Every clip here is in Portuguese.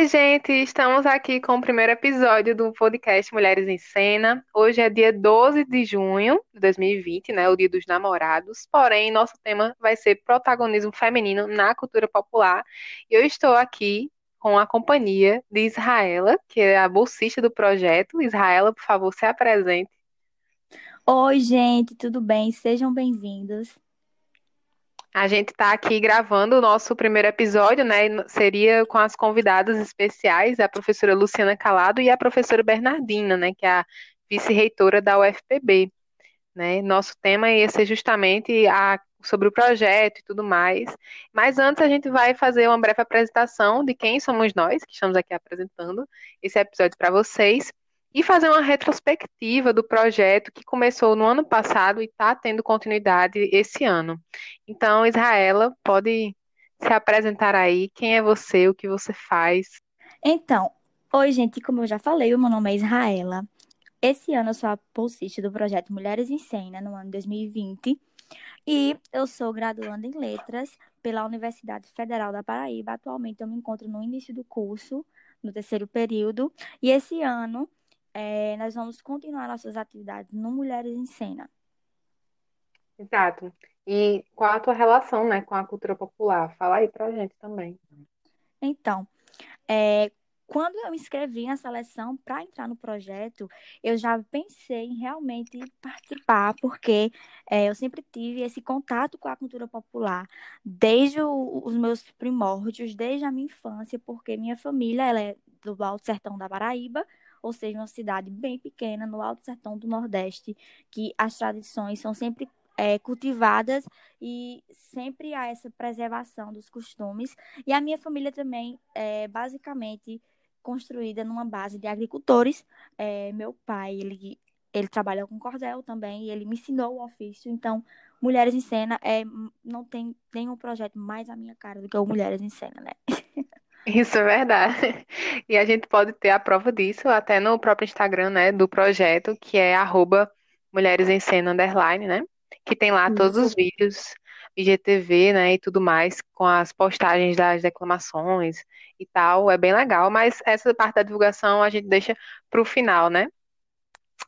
Oi, gente, estamos aqui com o primeiro episódio do podcast Mulheres em Cena. Hoje é dia 12 de junho de 2020, né, o Dia dos Namorados. Porém, nosso tema vai ser protagonismo feminino na cultura popular. E eu estou aqui com a companhia de Israela, que é a bolsista do projeto. Israela, por favor, se apresente. Oi, gente, tudo bem? Sejam bem-vindos. A gente está aqui gravando o nosso primeiro episódio, né? Seria com as convidadas especiais, a professora Luciana Calado e a professora Bernardina, né? Que é a vice-reitora da UFPB. Né? Nosso tema ia ser justamente a, sobre o projeto e tudo mais. Mas antes a gente vai fazer uma breve apresentação de quem somos nós, que estamos aqui apresentando esse episódio para vocês e fazer uma retrospectiva do projeto que começou no ano passado e está tendo continuidade esse ano. Então, Israela, pode se apresentar aí. Quem é você? O que você faz? Então, oi, gente. Como eu já falei, o meu nome é Israela. Esse ano eu sou a bolsista do projeto Mulheres em Cena, no ano de 2020. E eu sou graduanda em Letras pela Universidade Federal da Paraíba. Atualmente eu me encontro no início do curso, no terceiro período. E esse ano é, nós vamos continuar nossas atividades no Mulheres em Cena. Exato. E qual a tua relação, né, com a cultura popular? Fala aí pra gente também. Então, é, quando eu me inscrevi na seleção para entrar no projeto, eu já pensei em realmente participar, porque é, eu sempre tive esse contato com a cultura popular desde o, os meus primórdios, desde a minha infância, porque minha família ela é do Alto Sertão da Paraíba, ou seja, uma cidade bem pequena no Alto Sertão do Nordeste, que as tradições são sempre é, cultivadas e sempre há essa preservação dos costumes. E a minha família também é basicamente construída numa base de agricultores. É, meu pai, ele, ele trabalha com cordel também, e ele me ensinou o ofício. Então, Mulheres em Cena é, não tem nenhum projeto mais à minha cara do que o Mulheres em Cena, né? Isso é verdade. E a gente pode ter a prova disso até no próprio Instagram, né, do projeto, que é arroba Mulheres em Cena Underline, né? Que tem lá todos os vídeos, IGTV, né, e tudo mais, com as postagens das declamações e tal. É bem legal, mas essa parte da divulgação a gente deixa para o final, né?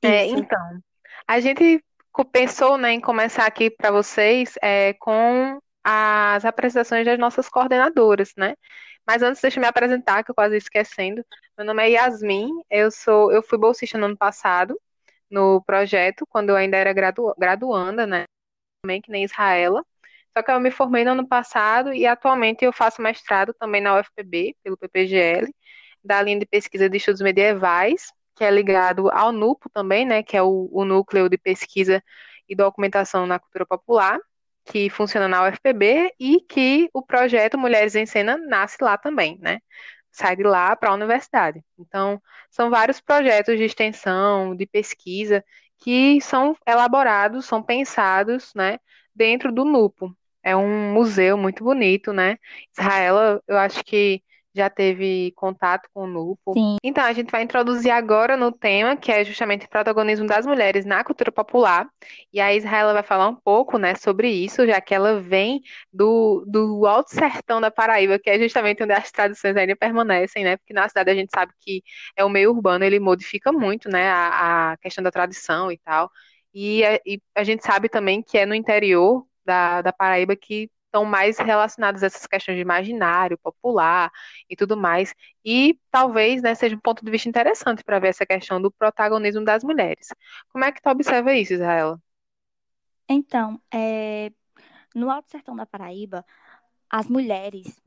É, então, a gente pensou, né, em começar aqui para vocês é, com as apresentações das nossas coordenadoras, né? Mas antes, deixa eu me apresentar, que eu quase esquecendo. Meu nome é Yasmin, eu sou, eu fui bolsista no ano passado, no projeto, quando eu ainda era gradu, graduanda, né? Também que nem Israela. Só que eu me formei no ano passado e atualmente eu faço mestrado também na UFPB, pelo PPGL, da linha de pesquisa de estudos medievais, que é ligado ao NUPO também, né? Que é o, o núcleo de pesquisa e documentação na cultura popular que funciona na UFPB e que o projeto Mulheres em Cena nasce lá também, né? Sai de lá para a universidade. Então, são vários projetos de extensão, de pesquisa, que são elaborados, são pensados, né, dentro do NUPO. É um museu muito bonito, né? Israela, eu acho que já teve contato com o Nupo. Sim. Então, a gente vai introduzir agora no tema, que é justamente o protagonismo das mulheres na cultura popular. E a Israela vai falar um pouco, né, sobre isso, já que ela vem do, do Alto Sertão da Paraíba, que é justamente onde as tradições ainda permanecem, né? Porque na cidade a gente sabe que é o meio urbano, ele modifica muito, né, a, a questão da tradição e tal. E a, e a gente sabe também que é no interior da, da Paraíba que estão mais relacionados a essas questões de imaginário, popular e tudo mais. E talvez né, seja um ponto de vista interessante para ver essa questão do protagonismo das mulheres. Como é que tu observa isso, Israela? Então, é, no Alto Sertão da Paraíba, as mulheres,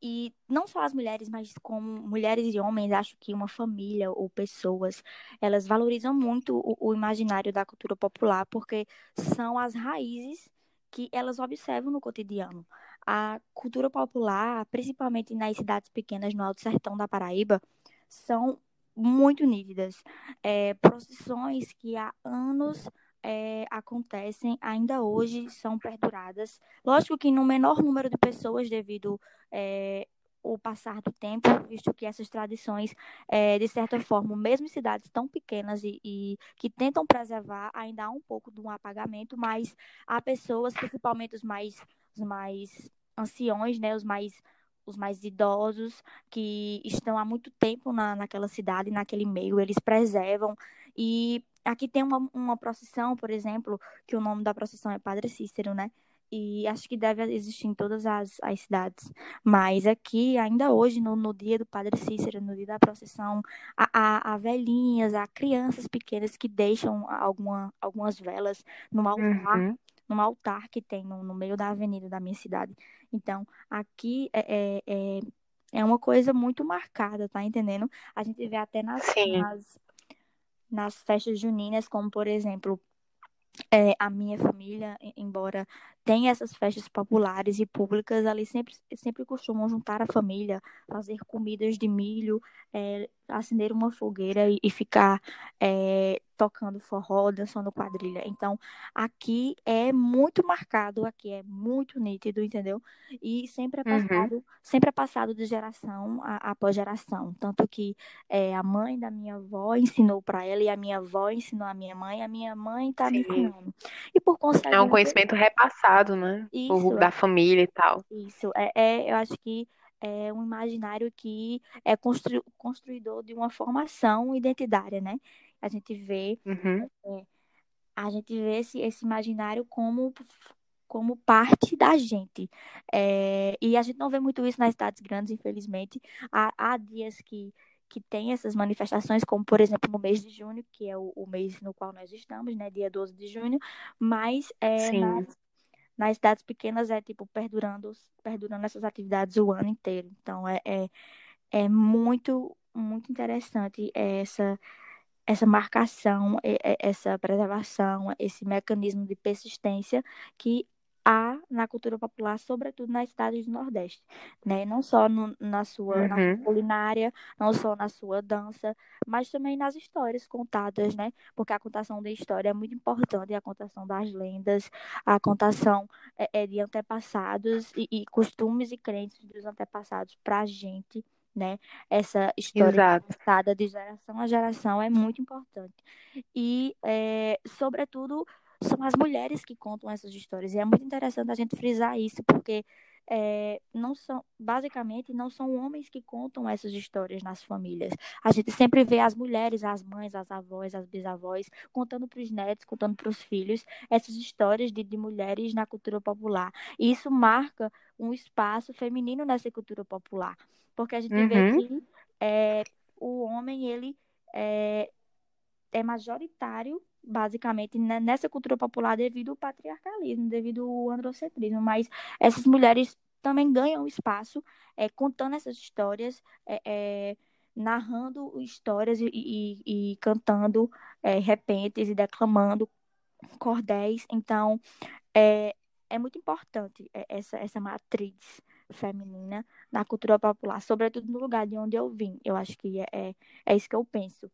e não só as mulheres, mas como mulheres e homens, acho que uma família ou pessoas, elas valorizam muito o, o imaginário da cultura popular, porque são as raízes que elas observam no cotidiano. A cultura popular, principalmente nas cidades pequenas no Alto Sertão da Paraíba, são muito nítidas. É, procissões que há anos é, acontecem, ainda hoje são perduradas. Lógico que no menor número de pessoas, devido é, o passar do tempo, visto que essas tradições, é, de certa forma, mesmo em cidades tão pequenas e, e, que tentam preservar, ainda há um pouco de um apagamento, mas há pessoas, principalmente os mais, os mais anciões, né, os mais os mais idosos, que estão há muito tempo na, naquela cidade, naquele meio, eles preservam. E aqui tem uma, uma procissão, por exemplo, que o nome da procissão é Padre Cícero, né? E acho que deve existir em todas as, as cidades. Mas aqui, ainda hoje, no, no dia do Padre Cícero, no dia da procissão, há, há, há velhinhas, há crianças pequenas que deixam alguma, algumas velas no altar, uhum. num altar que tem no, no meio da avenida da minha cidade. Então, aqui é, é, é, é uma coisa muito marcada, tá entendendo? A gente vê até nas, nas, nas festas juninas, como por exemplo, é, a minha família, embora tenha essas festas populares e públicas, ali sempre, sempre costumam juntar a família, fazer comidas de milho, é, acender uma fogueira e, e ficar é, tocando forró, dançando quadrilha. Então, aqui é muito marcado, aqui é muito nítido, entendeu? E sempre é uhum. passado, uhum. sempre é passado de geração após geração. Tanto que é, a mãe da minha avó ensinou para ela, e a minha avó ensinou a minha mãe, a minha mãe está me ensinando. E por conseguinte. É um conhecimento repassado, né? Isso, da família e tal. Isso. É, é, eu acho que é um imaginário que é constru, construidor de uma formação identitária, né? A gente vê, uhum. é, a gente vê esse, esse imaginário como como parte da gente. É, e a gente não vê muito isso nas cidades grandes, infelizmente. Há, há dias que, que tem essas manifestações, como por exemplo no mês de junho, que é o, o mês no qual nós estamos, né, dia 12 de junho, mas é, nas, nas cidades pequenas é tipo perdurando, perdurando essas atividades o ano inteiro. Então é, é, é muito, muito interessante essa, essa marcação, essa preservação, esse mecanismo de persistência que há na cultura popular, sobretudo nas cidades do Nordeste, né? Não só no, na sua uhum. na culinária, não só na sua dança, mas também nas histórias contadas, né? Porque a contação da história é muito importante, a contação das lendas, a contação é, é de antepassados e, e, costumes e crenças dos antepassados para a gente, né? Essa história contada de geração a geração é muito importante. E, é, sobretudo, são as mulheres que contam essas histórias. E é muito interessante a gente frisar isso, porque é, não são, basicamente, não são homens que contam essas histórias nas famílias. A gente sempre vê as mulheres, as mães, as avós, as bisavós, contando para os netos, contando para os filhos, essas histórias de, de mulheres na cultura popular. E isso marca um espaço feminino nessa cultura popular. Porque a gente uhum. vê que é, o homem, ele é, é majoritário basicamente nessa cultura popular devido ao patriarcalismo, devido ao androcentrismo, mas essas mulheres também ganham espaço é, contando essas histórias, é, é, narrando histórias e, e, e cantando repentes e declamando cordéis. Então, é, é muito importante essa, essa matriz feminina na cultura popular, sobretudo no lugar de onde eu vim. Eu acho que é, é, é isso que eu penso.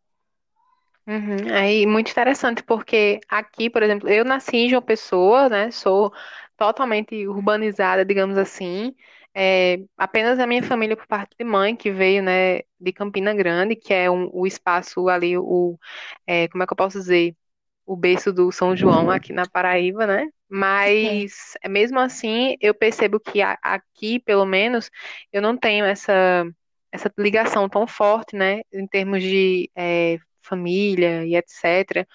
Uhum. Aí, muito interessante, porque aqui, por exemplo, eu nasci em João Pessoa, né? Sou totalmente urbanizada, digamos assim. É, apenas a minha família por parte de mãe, que veio, né, de Campina Grande, que é um, o espaço ali, o, é, como é que eu posso dizer? O berço do São João aqui na Paraíba, né? Mas, mesmo assim, eu percebo que a, aqui, pelo menos, eu não tenho essa, essa ligação tão forte, né, em termos de é, família e etc.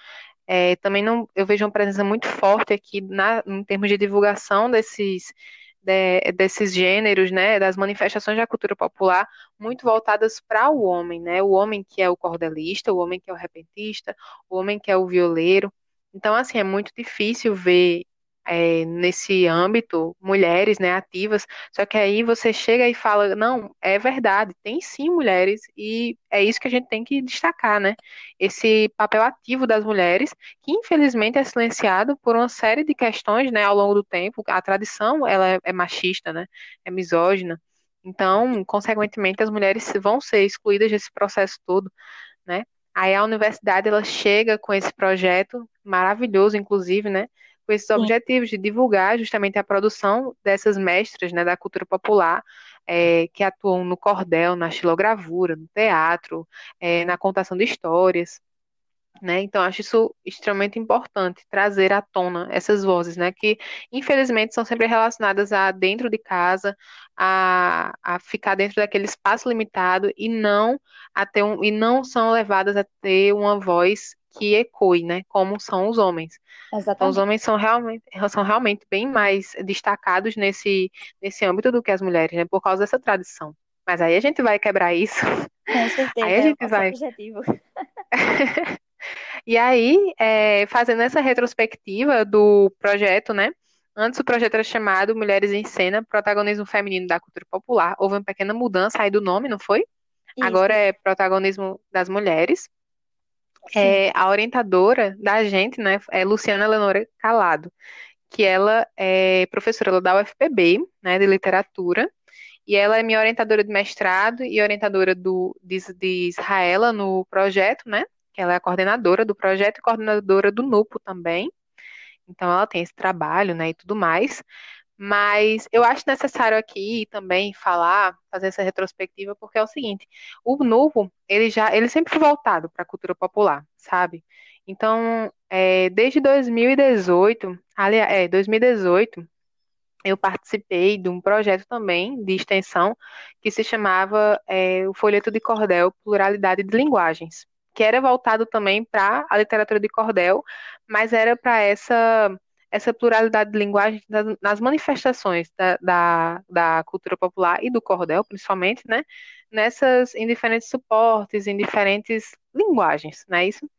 É, também não, eu vejo uma presença muito forte aqui na, em termos de divulgação desses, de, desses gêneros, né, das manifestações da cultura popular, muito voltadas para o homem, né, o homem que é o cordelista, o homem que é o repentista, o homem que é o violeiro. Então, assim, é muito difícil ver é, nesse âmbito, mulheres, né, ativas, só que aí você chega e fala, não, é verdade, tem sim mulheres, e é isso que a gente tem que destacar, né, esse papel ativo das mulheres, que infelizmente é silenciado por uma série de questões, né, ao longo do tempo, a tradição, ela é, é machista, né, é misógina, então, consequentemente, as mulheres vão ser excluídas desse processo todo, né, aí a universidade, ela chega com esse projeto maravilhoso, inclusive, né, com esses Sim. objetivos de divulgar justamente a produção dessas mestras né, da cultura popular é, que atuam no cordel, na xilogravura, no teatro, é, na contação de histórias. né? Então, acho isso extremamente importante, trazer à tona essas vozes, né? Que, infelizmente, são sempre relacionadas a dentro de casa, a, a ficar dentro daquele espaço limitado e não a ter um, e não são levadas a ter uma voz que ecoe, né? Como são os homens. Então, os Exatamente. homens são realmente, são realmente bem mais destacados nesse, nesse âmbito do que as mulheres, né? Por causa dessa tradição. Mas aí a gente vai quebrar isso. Com Aí certeza, a é o gente nosso vai objetivo. E aí, é, fazendo essa retrospectiva do projeto, né? Antes o projeto era chamado Mulheres em Cena, Protagonismo Feminino da Cultura Popular. Houve uma pequena mudança aí do nome, não foi? Isso, Agora é Protagonismo das Mulheres. É, a orientadora da gente, né, é Luciana Leonora Calado, que ela é professora lá da UFPB, né, de literatura, e ela é minha orientadora de mestrado e orientadora do, de, de Israela no projeto, né? Que ela é a coordenadora do projeto e coordenadora do NUPO também. Então ela tem esse trabalho, né, e tudo mais. Mas eu acho necessário aqui também falar, fazer essa retrospectiva, porque é o seguinte, o NUPO, ele já, ele sempre foi voltado para a cultura popular, sabe? Então, é, desde 2018, aliás, é, 2018, eu participei de um projeto também de extensão que se chamava é, o Folheto de Cordel Pluralidade de Linguagens, que era voltado também para a literatura de cordel, mas era para essa essa pluralidade de linguagens nas, manifestações da, da, da, cultura popular e do cordel, principalmente, né? Nessas, em diferentes suportes, em diferentes linguagens, não é isso?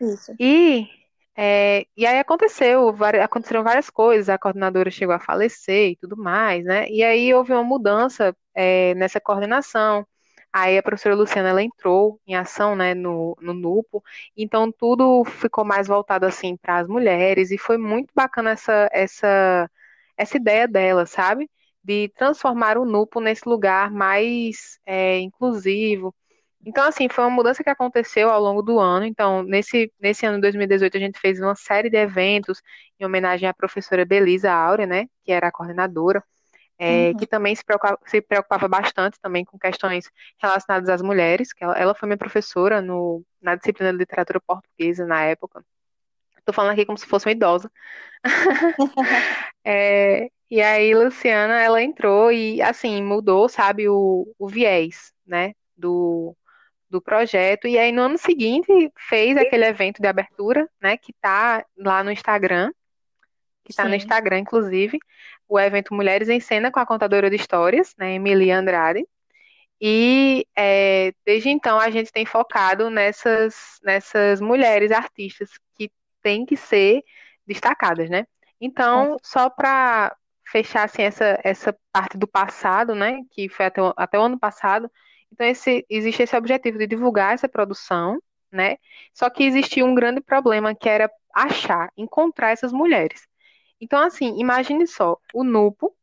isso. E, é, e aí aconteceu, aconteceram várias coisas, a coordenadora chegou a falecer e tudo mais, né? E aí houve uma mudança, é, nessa coordenação. Aí a professora Luciana, ela entrou em ação, né, no, no NUPO, então tudo ficou mais voltado, assim, para as mulheres, e foi muito bacana essa, essa, essa ideia dela, sabe? De transformar o NUPO nesse lugar mais é, inclusivo, então, assim, foi uma mudança que aconteceu ao longo do ano. Então, nesse, nesse ano de 2018, a gente fez uma série de eventos em homenagem à professora Belisa Áurea, né, que era a coordenadora, é, Uhum. que também se preocupava, se preocupava bastante também com questões relacionadas às mulheres, que ela, ela foi minha professora no, na disciplina de literatura portuguesa na época. Estou falando aqui como se fosse uma idosa. É, e aí, Luciana, ela entrou e, assim, mudou, sabe, o, o viés, né, do do projeto. E aí, no ano seguinte, fez aquele evento de abertura, né? Que tá lá no Instagram, que tá no Instagram, inclusive, o evento Mulheres em Cena com a contadora de histórias, né? Emily Andrade. E é, desde então a gente tem focado nessas, nessas mulheres artistas que têm que ser destacadas, né? Então, só para fechar assim, essa, essa parte do passado, né? Que foi até o, até o ano passado. Então, esse, existe esse objetivo de divulgar essa produção, né? Só que existia um grande problema que era achar, encontrar essas mulheres. Então, assim, imagine só, o NUPO,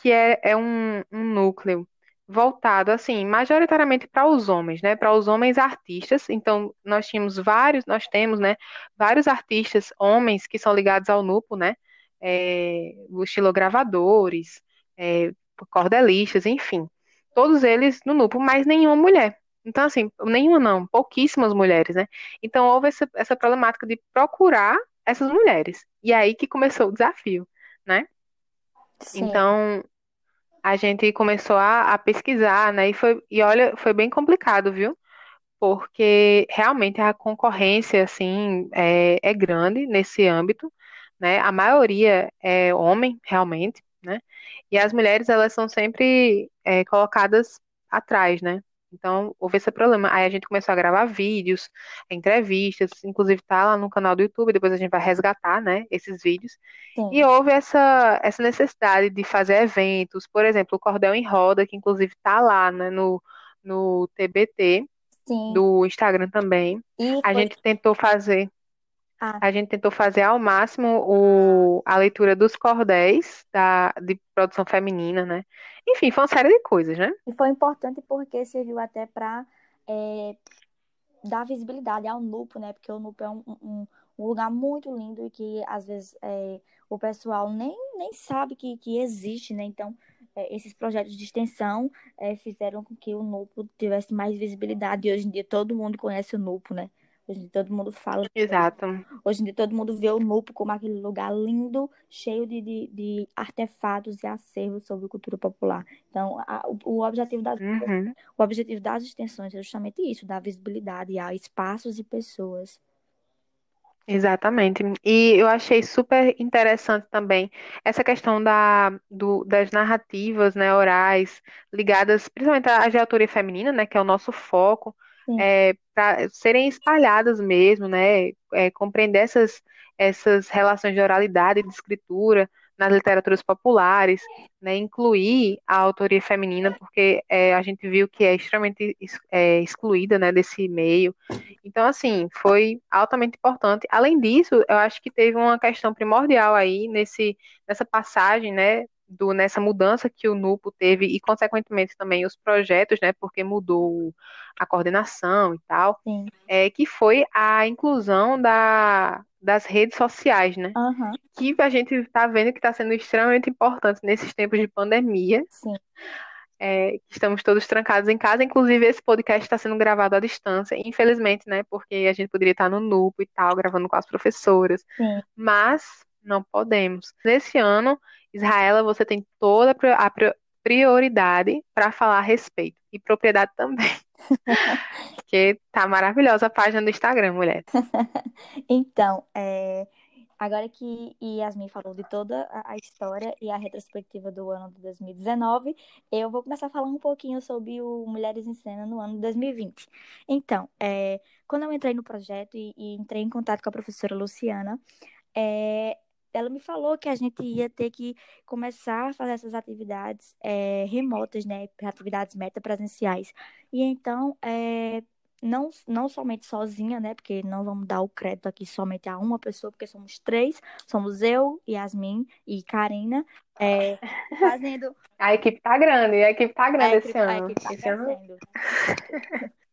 que é, é um, um núcleo voltado, assim, majoritariamente para os homens, né? Para os homens artistas. Então, nós tínhamos vários, nós temos, né? Vários artistas homens que são ligados ao NUPO, né? É, estilogravadores, é, cordelistas, enfim. Todos eles no NUPO, mas nenhuma mulher. Então, assim, nenhuma não, pouquíssimas mulheres, né? Então, houve essa, essa problemática de procurar essas mulheres. E aí que começou o desafio, né? Sim, Então, a gente começou a, a pesquisar, né? E foi, e olha, foi bem complicado, viu? Porque realmente a concorrência, assim, é, é grande nesse âmbito, né? A maioria é homem, realmente, né? E as mulheres, elas são sempre é, colocadas atrás, né? Então, houve esse problema. Aí a gente começou a gravar vídeos, entrevistas, inclusive tá lá no canal do YouTube, depois a gente vai resgatar, né, esses vídeos. sim, E houve essa, essa necessidade de fazer eventos, por exemplo, o Cordel em Roda, que inclusive tá lá, né, no, no TBT sim. do Instagram também. E A foi. gente tentou fazer, Ah, a gente tentou fazer ao máximo o, a leitura dos cordéis da, de produção feminina, né? Enfim, foi uma série de coisas, né? e foi importante porque serviu até para dar visibilidade ao Nupo, né? Porque o Nupo é um, um, um lugar muito lindo e que às vezes é, o pessoal nem, nem sabe que, que existe, né? Então, é, esses projetos de extensão é, fizeram com que o Nupo tivesse mais visibilidade e hoje em dia todo mundo conhece o Nupo, né? Hoje em dia todo mundo fala. Exato. Hoje em dia todo mundo vê o NUPO como aquele lugar lindo, cheio de, de, de artefatos e acervos sobre cultura popular. Então, a, o, o, objetivo das, uhum. o objetivo das extensões é justamente isso, dar visibilidade a espaços e pessoas. Exatamente. E eu achei super interessante também essa questão da, do, das narrativas, né, orais, ligadas principalmente à de autoria feminina, né, que é o nosso foco, é, para serem espalhadas mesmo, né, é, compreender essas, essas relações de oralidade e de escritura nas literaturas populares, né, incluir a autoria feminina, porque é, a gente viu que é extremamente é, excluída né, desse meio. Então, assim, foi altamente importante. Além disso, eu acho que teve uma questão primordial aí nesse, nessa passagem, né, do, nessa mudança que o NUPO teve e, consequentemente, também os projetos, né, porque mudou a coordenação e tal, é, que foi a inclusão da, das redes sociais, né? Uhum. Que a gente está vendo que está sendo extremamente importante nesses tempos de pandemia. Sim. É, estamos todos trancados em casa, inclusive esse podcast está sendo gravado à distância, infelizmente, né? Porque a gente poderia estar no NUPO e tal, gravando com as professoras. Sim. Mas não podemos. Nesse ano, Israela, você tem toda a prioridade para falar a respeito. E propriedade também. Porque tá maravilhosa a página do Instagram, mulher. então, é, agora que Yasmin falou de toda a história e a retrospectiva do ano de 2019, eu vou começar a falar um pouquinho sobre o Mulheres em Cena no ano de 2020. Então, é, quando eu entrei no projeto e, e, entrei em contato com a professora Luciana, é, ela me falou que a gente ia ter que começar a fazer essas atividades é, remotas, né? Atividades meta-presenciais. E então, é, não, não somente sozinha, né? Porque não vamos dar o crédito aqui somente a uma pessoa, porque somos três. Somos eu, Yasmin e Karina. É, fazendo. A equipe tá grande, a equipe tá grande equipe, esse ano. A equipe tá crescendo.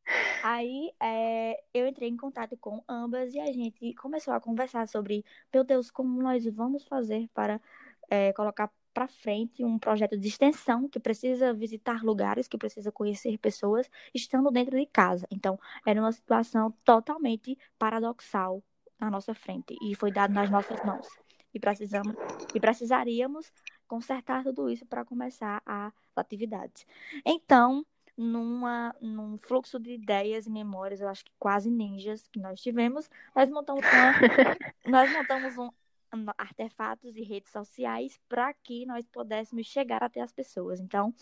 Aí é, eu entrei em contato com ambas e a gente começou a conversar sobre, meu Deus, como nós vamos fazer para é, colocar para frente um projeto de extensão que precisa visitar lugares, que precisa conhecer pessoas, estando dentro de casa. Então, era uma situação totalmente paradoxal na nossa frente e foi dado nas nossas mãos. E precisamos e precisaríamos consertar tudo isso para começar as atividades. Então, numa, num fluxo de ideias e memórias, eu acho que quase ninjas que nós tivemos, nós montamos, uma, nós montamos um, artefatos e redes sociais para que nós pudéssemos chegar até as pessoas. Então,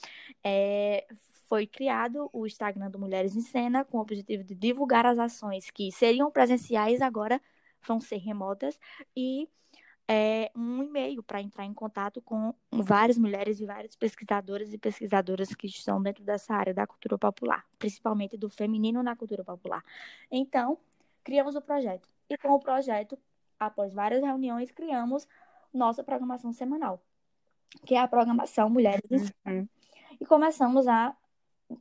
é, foi criado o Instagram do Mulheres em Cena com o objetivo de divulgar as ações que seriam presenciais agora vão ser remotas e é, um e-mail para entrar em contato com várias mulheres e vários pesquisadores e pesquisadoras que estão dentro dessa área da cultura popular, principalmente do feminino na cultura popular. Então, criamos o projeto. E com o projeto, após várias reuniões, criamos nossa programação semanal, que é a programação Mulheres uhum. E começamos a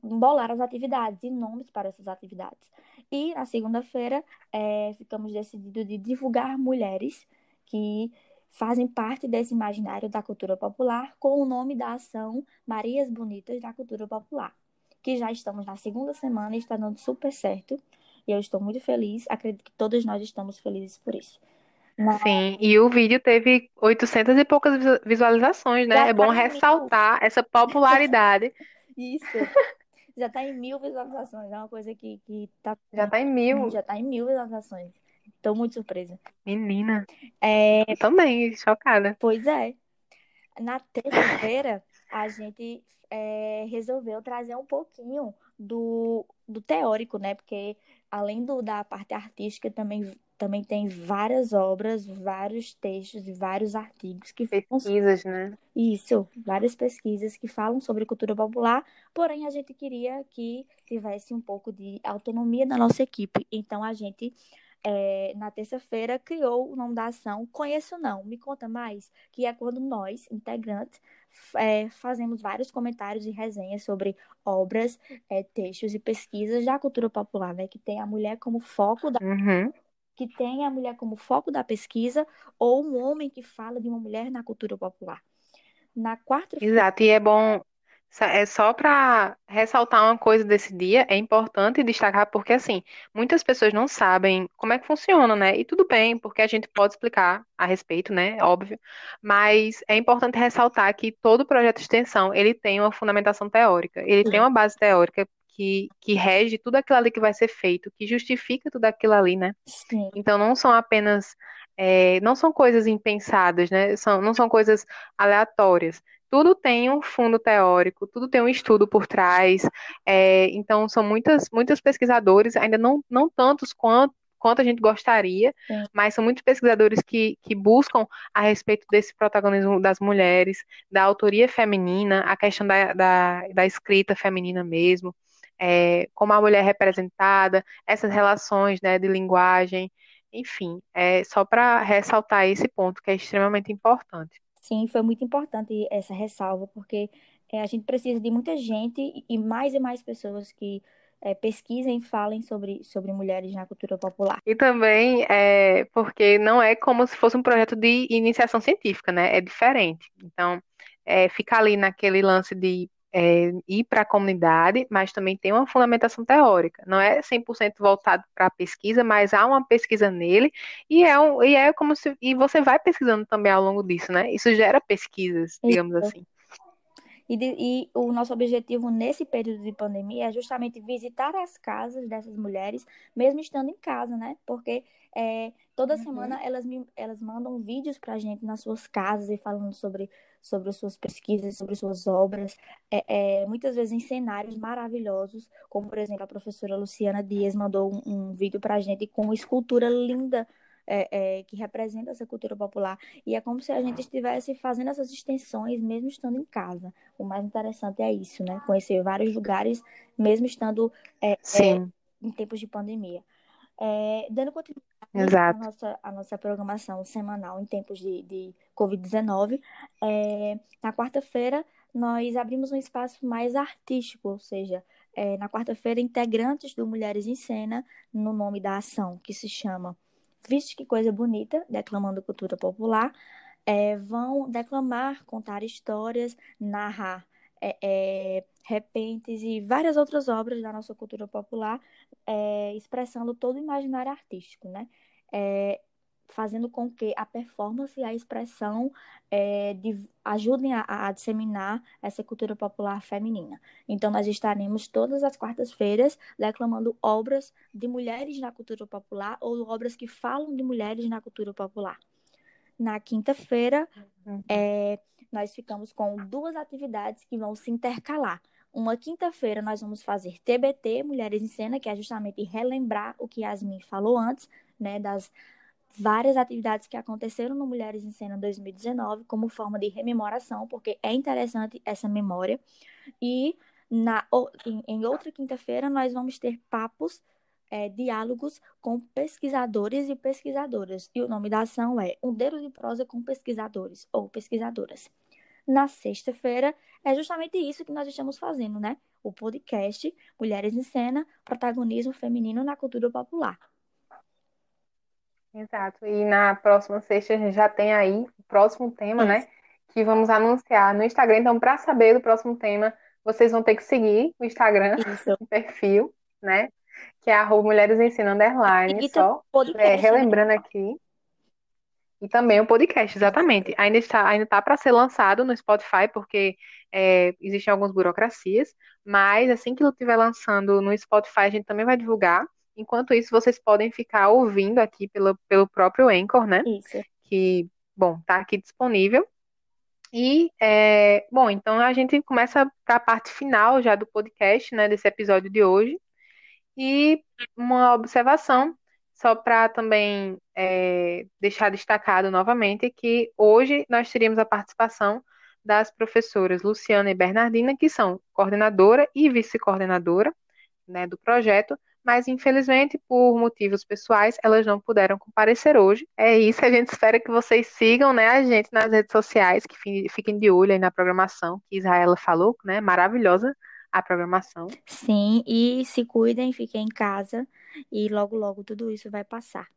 bolar as atividades e nomes para essas atividades. E na segunda-feira, é, ficamos decididos de divulgar mulheres que fazem parte desse imaginário da cultura popular com o nome da ação Marias Bonitas da Cultura Popular, que já estamos na segunda semana e está dando super certo. E eu estou muito feliz, acredito que todos nós estamos felizes por isso. Mas... Sim, e o vídeo teve 800 e poucas visualizações, né? Já é bom ressaltar mil. essa popularidade. Isso. Já está em mil visualizações, é uma coisa que, que tá. Já está em mil. Já está em mil visualizações. Tô muito surpresa. Menina. É... Eu também, chocada. Pois é. Na terça-feira, a gente é, resolveu trazer um pouquinho do, do teórico, né? Porque além do, da parte artística, também, também tem várias obras, vários textos e vários artigos que Pesquisas, né? Isso, várias pesquisas que falam sobre cultura popular, porém a gente queria que tivesse um pouco de autonomia da nossa equipe. Então a gente é, na terça-feira, criou o nome da ação Conheço Não, Me Conta Mais, que é quando nós, integrantes, é, fazemos vários comentários e resenhas sobre obras, é, textos e pesquisas da cultura popular, né? Que tem a mulher como foco da. Uhum. Que tem a mulher como foco da pesquisa, ou um homem que fala de uma mulher na cultura popular. Na quarta-feira. Exato, e é bom É só para ressaltar uma coisa desse dia, é importante destacar porque assim, muitas pessoas não sabem como é que funciona, né? E tudo bem, porque a gente pode explicar a respeito, né? Óbvio, mas é importante ressaltar que todo projeto de extensão, ele tem uma fundamentação teórica, ele tem uma base teórica que, que rege tudo aquilo ali que vai ser feito, que justifica tudo aquilo ali, né? sim, Então não são apenas, é, não são coisas impensadas, né? São, não são coisas aleatórias. Tudo tem um fundo teórico, tudo tem um estudo por trás. é, então são muitas, muitos pesquisadores, ainda não, não tantos quanto, quanto a gente gostaria, sim, mas são muitos pesquisadores que, que buscam a respeito desse protagonismo das mulheres, da autoria feminina, a questão da, da, da escrita feminina mesmo, é, como a mulher é representada, essas relações, né, de linguagem. Enfim, é só para ressaltar esse ponto que é extremamente importante. Sim, foi muito importante essa ressalva, porque é, a gente precisa de muita gente e mais e mais pessoas que é, pesquisem e falem sobre, sobre mulheres na cultura popular. E também é porque não é como se fosse um projeto de iniciação científica, né? É diferente. Então, é, fica ali naquele lance de é, ir para a comunidade, mas também tem uma fundamentação teórica. Não é 100% voltado para a pesquisa, mas há uma pesquisa nele e é, um, e é como se. E você vai pesquisando também ao longo disso, né? Isso gera pesquisas, digamos Isso. assim. E, de- e o nosso objetivo nesse período de pandemia é justamente visitar as casas dessas mulheres, mesmo estando em casa, né? Porque é, toda Uhum. semana elas, me, elas mandam vídeos pra gente nas suas casas e falando sobre, sobre as suas pesquisas, sobre suas obras, é, é, muitas vezes em cenários maravilhosos, como por exemplo a professora Luciana Dias mandou um, um vídeo pra gente com uma escultura linda. É, é, que representa essa cultura popular. E é como se a gente estivesse fazendo essas extensões mesmo estando em casa. O mais interessante é isso, né? Conhecer vários lugares, mesmo estando é, é, em tempos de pandemia. É, dando continuidade à nossa, à nossa programação semanal em tempos de, de Covid-19, é, na quarta-feira nós abrimos um espaço mais artístico, ou seja, é, na quarta-feira, integrantes do Mulheres em Cena, no nome da ação, que se chama Vixe que Coisa Bonita, declamando cultura popular, é, vão declamar, contar histórias, narrar é, é, repentes e várias outras obras da nossa cultura popular, expressando todo o imaginário artístico, né? É, fazendo com que a performance e a expressão é, de- ajudem a, a disseminar essa cultura popular feminina. Então, nós estaremos todas as quartas-feiras declamando obras de mulheres na cultura popular ou obras que falam de mulheres na cultura popular. Na quinta-feira, Uhum. é, nós ficamos com duas atividades que vão se intercalar. Uma quinta-feira nós vamos fazer TBT, Mulheres em Cena, que é justamente relembrar o que Yasmin falou antes, né, das várias atividades que aconteceram no Mulheres em Cena 2019, como forma de rememoração, porque é interessante essa memória. E na, em, outra quinta-feira nós vamos ter papos, é, diálogos com pesquisadores e pesquisadoras. E o nome da ação é Um Dedo de Prosa com Pesquisadores ou Pesquisadoras. Na sexta-feira é justamente isso que nós estamos fazendo, né? O podcast Mulheres em Cena, protagonismo feminino na cultura popular. Exato. E na próxima sexta a gente já tem aí o próximo tema, Isso, né? Que vamos anunciar no Instagram. Então, para saber do próximo tema, vocês vão ter que seguir o Instagram, isso. o perfil, né? Que é arroba Mulheres Ensina Underline, E só. É, podcast, né? relembrando aqui. E também o podcast, exatamente. Ainda está, ainda tá para ser lançado no Spotify, porque é, existem algumas burocracias, mas assim que ele estiver lançando no Spotify, a gente também vai divulgar. Enquanto isso, vocês podem ficar ouvindo aqui pelo, pelo próprio Anchor, né? Isso. Que, bom, tá aqui disponível. E, é, bom, então a gente começa para a parte final já do podcast, né, desse episódio de hoje. E uma observação, só para também é, deixar destacado novamente, que hoje nós teríamos a participação das professoras Luciana e Bernardina, que são coordenadora e vice-coordenadora, né, do projeto, mas infelizmente, por motivos pessoais, elas não puderam comparecer hoje. É isso, a gente espera que vocês sigam, né, a gente nas redes sociais, que fi- fiquem de olho aí na programação que Israela falou, né, maravilhosa a programação. Sim, e se cuidem, fiquem em casa e logo, logo tudo isso vai passar.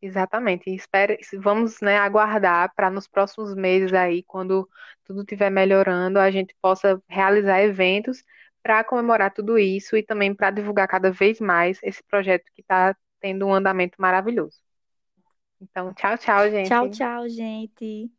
Exatamente. E espere, vamos, né, aguardar para nos próximos meses aí, quando tudo estiver melhorando, a gente possa realizar eventos para comemorar tudo isso e também para divulgar cada vez mais esse projeto que está tendo um andamento maravilhoso. Então, tchau, tchau, Tchau, gente. tchau, gente.